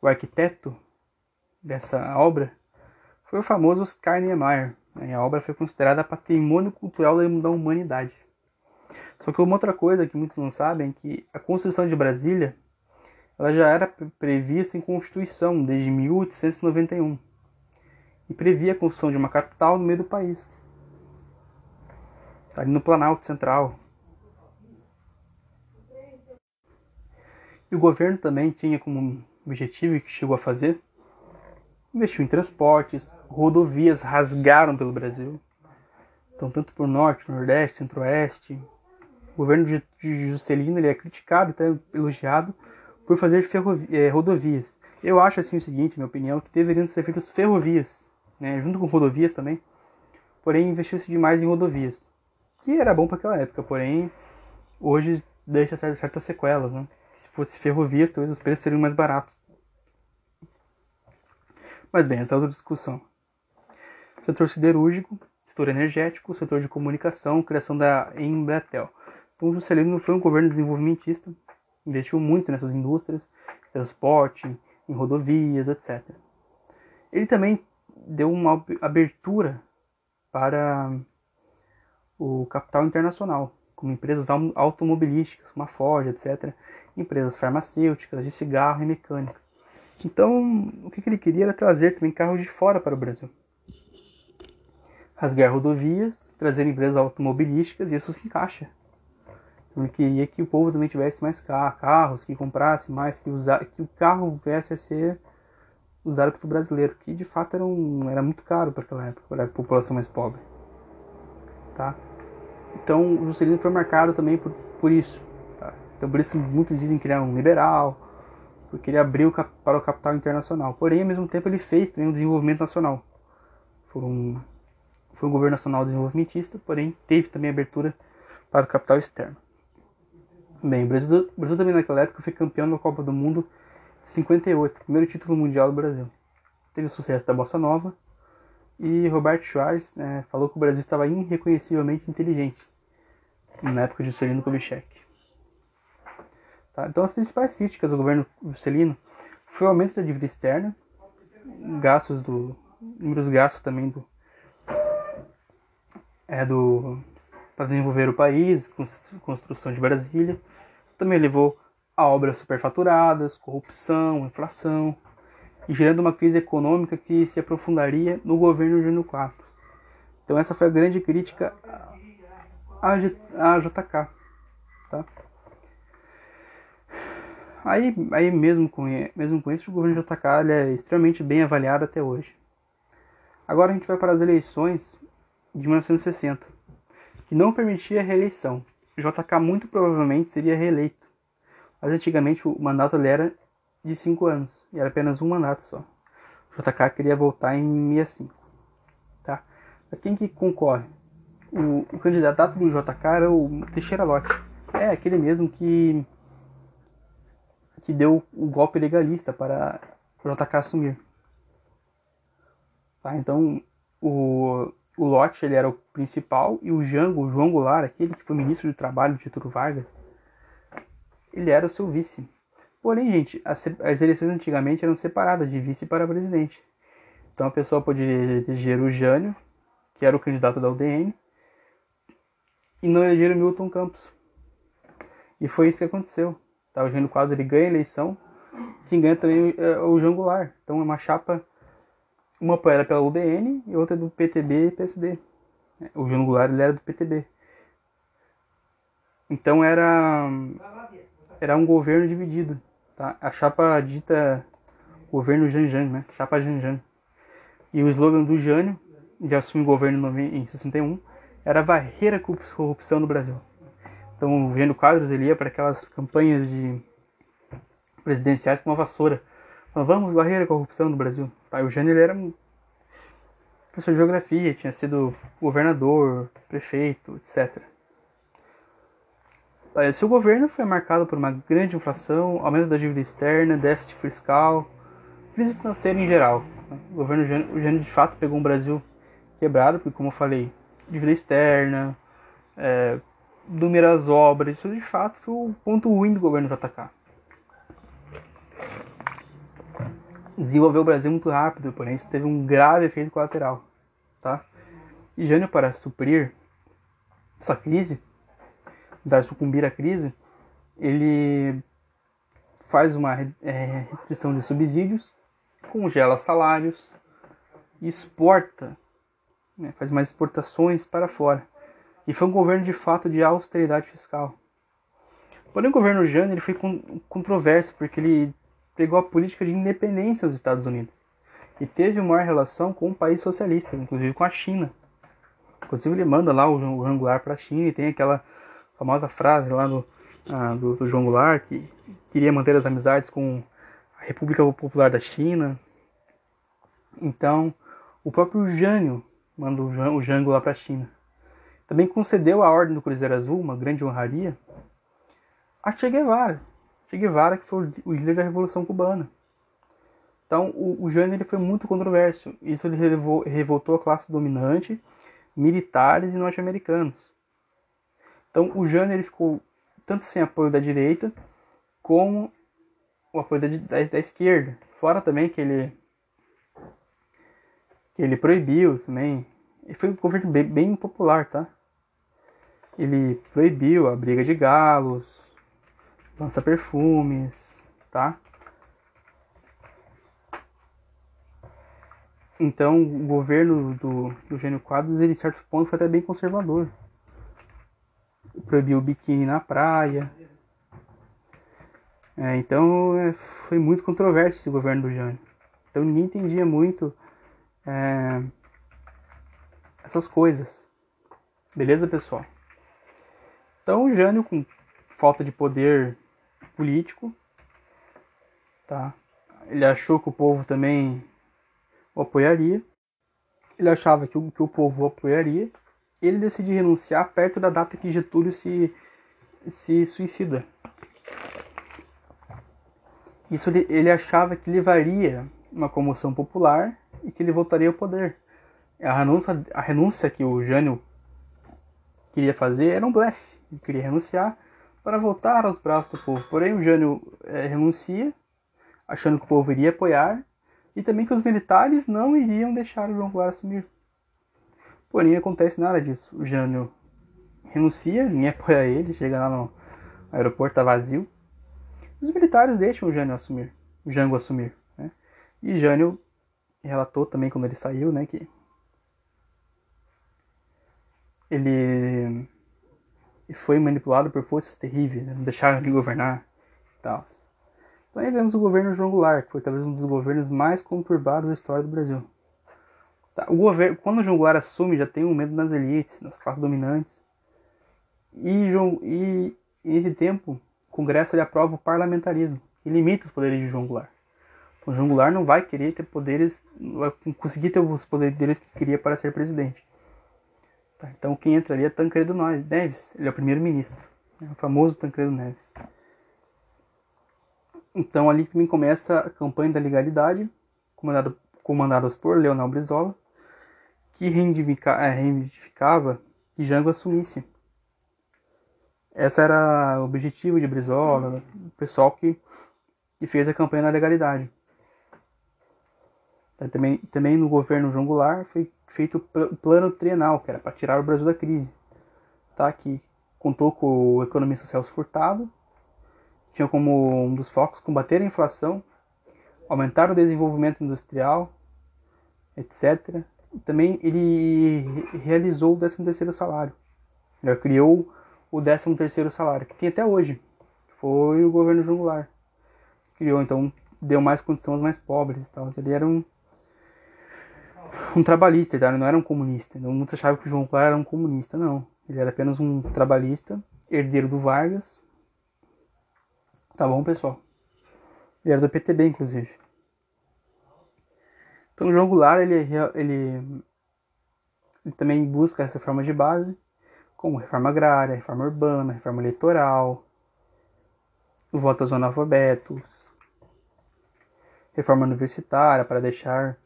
o arquiteto dessa obra foi o famoso Oscar Niemeyer. Né? A obra foi considerada patrimônio cultural da humanidade. Só que uma outra coisa que muitos não sabem é que a construção de Brasília ela já era prevista em Constituição desde 1891 e previa a construção de uma capital no meio do país, tá ali no Planalto Central. O governo também tinha como objetivo, e que chegou a fazer, investir em transportes, rodovias rasgaram pelo Brasil. Então, tanto por norte, nordeste, centro-oeste, o governo de Juscelino ele é criticado, até elogiado, por fazer é, rodovias. Eu acho assim o seguinte, minha opinião, que deveriam ser feitas ferrovias, né, junto com rodovias também, porém investiu-se demais em rodovias, que era bom para aquela época, porém hoje deixa certas sequelas, né? Se fosse ferrovias, talvez os preços seriam mais baratos. Mas bem, essa é outra discussão. Setor siderúrgico, setor energético, setor de comunicação, criação da Embratel. Então, o Juscelino foi um governo desenvolvimentista, investiu muito nessas indústrias, transporte, em rodovias, etc. Ele também deu uma abertura para o capital internacional, como empresas automobilísticas, como a Ford, etc., empresas farmacêuticas, de cigarro e mecânica. Então, o que ele queria era trazer também carros de fora para o Brasil. Rasgar rodovias, trazer empresas automobilísticas, e isso se encaixa ele queria que o povo também tivesse mais carros, que comprasse mais, que, usar, que o carro viesse a ser usado pelo brasileiro, que de fato era, um, era muito caro para aquela época, para a população mais pobre. tá? Então o Juscelino foi marcado também por, por isso. Tá? Então por isso muitos dizem que ele é um liberal, porque ele abriu para o capital internacional. Porém, ao mesmo tempo, ele fez também um desenvolvimento nacional. Foi um, foi um governo nacional desenvolvimentista, porém teve também abertura para o capital externo. Bem, o Brasil, o Brasil também naquela época foi campeão da Copa do Mundo 58, primeiro título mundial do Brasil. Teve o sucesso da Bossa Nova e Roberto Schwarz né, falou que o Brasil estava irreconhecivelmente inteligente na época de Juscelino Kubitschek. Tá? Então as principais críticas ao governo Juscelino foi o aumento da dívida externa, gastos do números gastos também do é do para desenvolver o país, construção de Brasília, também levou a obras superfaturadas, corrupção, inflação, gerando uma crise econômica que se aprofundaria no governo Jânio Quadros. Então essa foi a grande crítica à JK. Tá? Aí, aí mesmo, com, mesmo com isso, o governo JK é extremamente bem avaliado até hoje. Agora a gente vai para as eleições de 1960, que não permitia a reeleição. JK muito provavelmente seria reeleito mas antigamente o mandato era de 5 anos, e era apenas um mandato só. O JK queria voltar em 65. Tá? Mas quem que concorre? O, o candidato do JK era o Teixeira Lott. É aquele mesmo que que deu o golpe legalista para o JK assumir. Tá? Então, o, o Lott ele era o principal e o Jango, o João Goulart, aquele que foi ministro do Trabalho de Getúlio Vargas, ele era o seu vice. Porém, gente, as, as eleições antigamente eram separadas de vice para presidente. Então a pessoa poderia eleger o Jânio, que era o candidato da UDN, e não eleger o Milton Campos. E foi isso que aconteceu. Tá? O Jânio Quadros ele ganha a eleição, quem ganha também é o João Goulart. Então é uma chapa, uma era pela UDN e outra do PTB e PSD. O João Goulart ele era do PTB. Então era era um governo dividido. Tá? A chapa dita governo Janjan, né? Chapa Janjan. E o slogan do Jânio, de assumir o governo em 61, era varrer a corrupção no Brasil. Então, o Jânio Quadros ele ia para aquelas campanhas de presidenciais com uma vassoura. Falando, vamos varrer a corrupção no Brasil. Tá? E o Jânio ele era professor de geografia, tinha sido governador, prefeito, etc. Se o governo foi marcado por uma grande inflação, aumento da dívida externa, déficit fiscal, crise financeira em geral. O governo Jânio de fato pegou um Brasil quebrado, porque como eu falei, dívida externa, é, obras, isso de fato foi o ponto ruim do governo JK. Desenvolveu o Brasil muito rápido, porém isso teve um grave efeito colateral. Tá? E Jânio, para suprir essa crise, da sucumbir à crise, ele faz uma é, restrição de subsídios, congela salários, exporta, né, faz mais exportações para fora. E foi um governo de fato de austeridade fiscal. Porém, o governo Jânio ele foi controverso porque ele pegou a política de independência dos Estados Unidos e teve uma relação com o um país socialista, inclusive com a China. Inclusive, ele manda lá o Angular para a China e tem aquela famosa frase lá do, ah, do, do, João Goulart, que queria manter as amizades com a República Popular da China. Então, o próprio Jânio manda o Jango lá para a China. Também concedeu a Ordem do Cruzeiro Azul, uma grande honraria, a Che Guevara. Che Guevara, que foi o líder da Revolução Cubana. Então, o, o Jânio ele foi muito controverso. Isso ele revoltou a classe dominante, militares e norte-americanos. Então o Jânio ele ficou tanto sem apoio da direita como o apoio da, da, da esquerda. Fora também que ele que ele proibiu também. E foi um governo bem, bem tá? Ele proibiu a briga de galos, lança perfumes, tá? Então o governo do, do Gênio Quadros, ele, em certo ponto, foi até bem conservador proibiu o biquíni na praia. É, então é, foi muito controverso esse governo do Jânio. Então ninguém entendia muito é, essas coisas. Beleza, pessoal? Então, o Jânio, com falta de poder político, tá? Ele achou que o povo também o apoiaria. Ele achava que o, que o povo o apoiaria. Ele decidiu renunciar perto da data que Getúlio se, se suicida. Isso ele, ele achava que levaria uma comoção popular e que ele voltaria ao poder. A renúncia, a renúncia que o Jânio queria fazer era um blefe. Ele queria renunciar para voltar aos braços do povo. Porém, o Jânio é, renuncia, achando que o povo iria apoiar e também que os militares não iriam deixar o João Goulart assumir. Porém, acontece nada disso. O Jânio renuncia, ninguém [LAUGHS] apoia ele, chega lá no aeroporto, tá vazio. Os militares deixam o Jânio assumir, o Jango assumir. Né? E Jânio relatou também quando ele saiu, né, que ele foi manipulado por forças terríveis, né? não deixaram ele governar e tal. Então aí vemos o governo João Goulart, que foi talvez um dos governos mais conturbados da história do Brasil. Tá, o governo, quando o Goulart assume, já tem um medo nas elites, nas classes dominantes. E, e nesse tempo, o Congresso ele aprova o parlamentarismo, e limita os poderes de Goulart. Então, João Goulart não vai querer ter poderes, não vai conseguir ter os poderes que queria para ser presidente. Tá, então quem entraria é Tancredo Neves, ele é o primeiro-ministro, né, o famoso Tancredo Neves. Então ali também começa a campanha da legalidade, comandada, comandada por Leonel Brizola, que reivindica, é, reivindicava que Jango assumisse. Esse era o objetivo de Brizola, o pessoal que, que fez a campanha da legalidade. Também, também no governo João Goulart foi feito o plano trienal, que era para tirar o Brasil da crise. Tá? Que contou com o economista Celso Furtado, tinha como um dos focos combater a inflação, aumentar o desenvolvimento industrial, etc. Também ele realizou o 13º salário. Ele criou o 13º salário, que tem até hoje. Foi o governo João Goulart. Criou, então deu mais condição aos mais pobres e tal. Ele era um um trabalhista, tá? ele não era um comunista. Então, muitos achavam que o João Clara era um comunista, não. Ele era apenas um trabalhista, herdeiro do Vargas. Tá bom, pessoal? Ele era do PTB, inclusive. Então, o João Goulart, ele, ele, ele também busca essa reforma de base, como reforma agrária, reforma urbana, reforma eleitoral, voto aos analfabetos, reforma universitária para deixar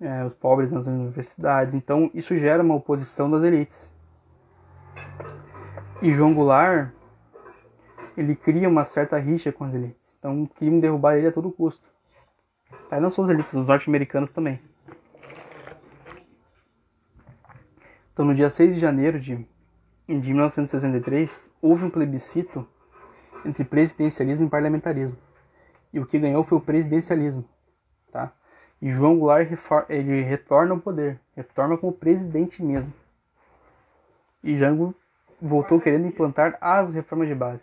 é, os pobres nas universidades. Então isso gera uma oposição das elites. E João Goulart ele cria uma certa rixa com as elites. Então queriam derrubar ele a todo custo. Aí não só as elites, os norte-americanos também. Então no dia 6 de janeiro de, de 1963 houve um plebiscito entre presidencialismo e parlamentarismo. E o que ganhou foi o presidencialismo. Tá? E João Goulart ele retorna ao poder, retorna como presidente mesmo. E Jango voltou querendo implantar as reformas de base.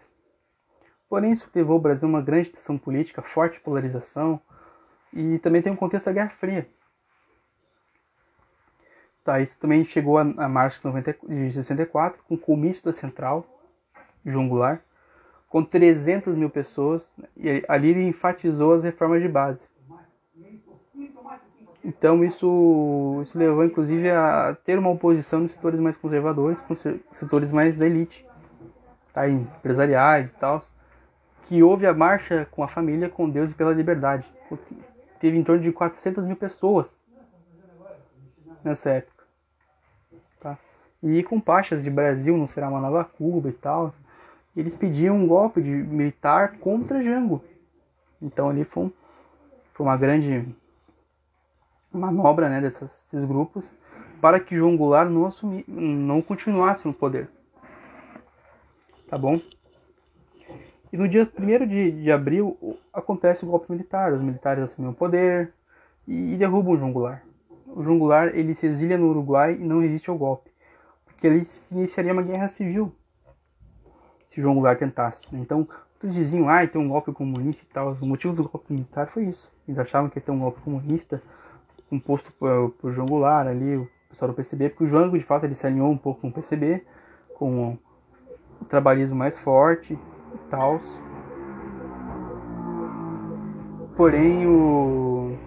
Porém, isso levou o Brasil a uma grande tensão política, forte polarização, e também tem um contexto da Guerra Fria. Tá, isso também chegou a, a março de, 90, de 64, com o comício da Central, João Goulart, com 300 mil pessoas, e ali ele enfatizou as reformas de base. Então isso, isso levou inclusive a ter uma oposição nos setores mais conservadores, com setores mais da elite, tá? empresariais e tal, que houve a marcha com a família, com Deus e pela liberdade. Teve em torno de 400 mil pessoas nessa época. Tá? E com pastas de Brasil, não será uma nova Cuba e tal, eles pediam um golpe de militar contra Jango. Então ali foi, um, foi uma grande manobra né, desses, grupos para que João Goulart não, assumir, não continuasse no poder. Tá bom? E no dia 1 de, de abril acontece o golpe militar. Os militares assumem o poder e, e derrubam o João Goulart. O João Goulart ele se exilia no Uruguai e não resiste ao golpe. Porque ali se iniciaria uma guerra civil se João Goulart tentasse. Né? Então, todos diziam, ah, tem um golpe comunista e tal. O motivo do golpe militar foi isso. Eles achavam que ia ter um golpe comunista composto por, por João Goulart ali, o pessoal do PCB, porque o Jango de fato ele se alinhou um pouco com o PCB, com o trabalhismo mais forte e. Porém o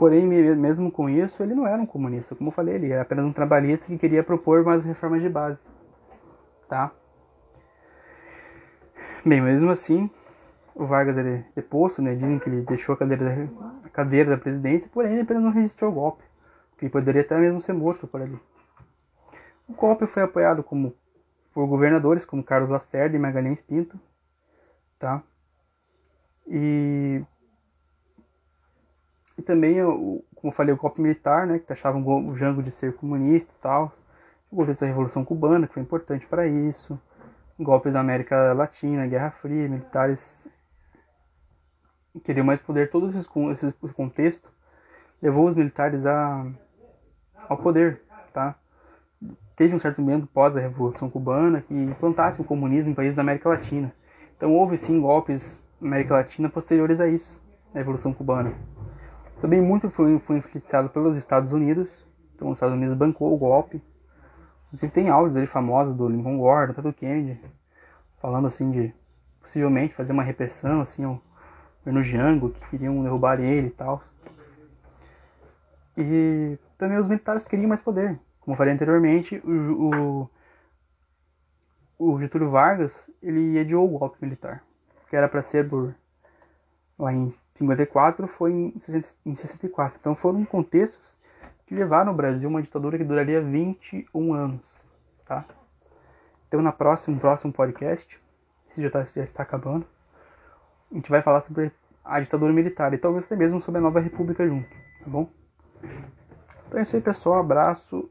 Porém, mesmo com isso, ele não era um comunista. Como eu falei, ele era apenas um trabalhista que queria propor mais reformas de base. Tá? Bem, mesmo assim, o Vargas ele deposto, né? Dizem que ele deixou a cadeira da, a cadeira da presidência, porém ele apenas não resistiu ao golpe. Que poderia até mesmo ser morto por ali. O golpe foi apoiado como, por governadores como Carlos Lacerda e Magalhães Pinto. Tá? E e também, como eu falei, o golpe militar, né, que taxavam o Jango de ser comunista e tal. O contexto da Revolução Cubana, que foi importante para isso. Golpes da América Latina, Guerra Fria, militares queriam mais poder. Todo esse, esse contexto levou os militares a, ao poder, tá? Teve um certo momento pós a Revolução Cubana que implantasse o comunismo em países da América Latina. Então houve sim golpes na América Latina posteriores a isso, na Revolução Cubana. Também muito foi, foi influenciado pelos Estados Unidos. Então os Estados Unidos bancou o golpe. Inclusive tem áudios ali famosos do Lincoln Gordon, até do Kennedy, falando assim de possivelmente fazer uma repressão assim ao governo Jango, que queriam derrubar ele e tal. E também os militares queriam mais poder. Como eu falei anteriormente, o, o, o Getúlio Vargas ele adiou o golpe militar, que era para ser por lá em 54 foi em 64. Então foram contextos que levaram o Brasil a uma ditadura que duraria 21 anos, tá? Então na próxima, próximo podcast, esse já, tá, já está acabando, a gente vai falar sobre a ditadura militar e talvez até mesmo sobre a nova república junto, tá bom? Então é isso aí pessoal, abraço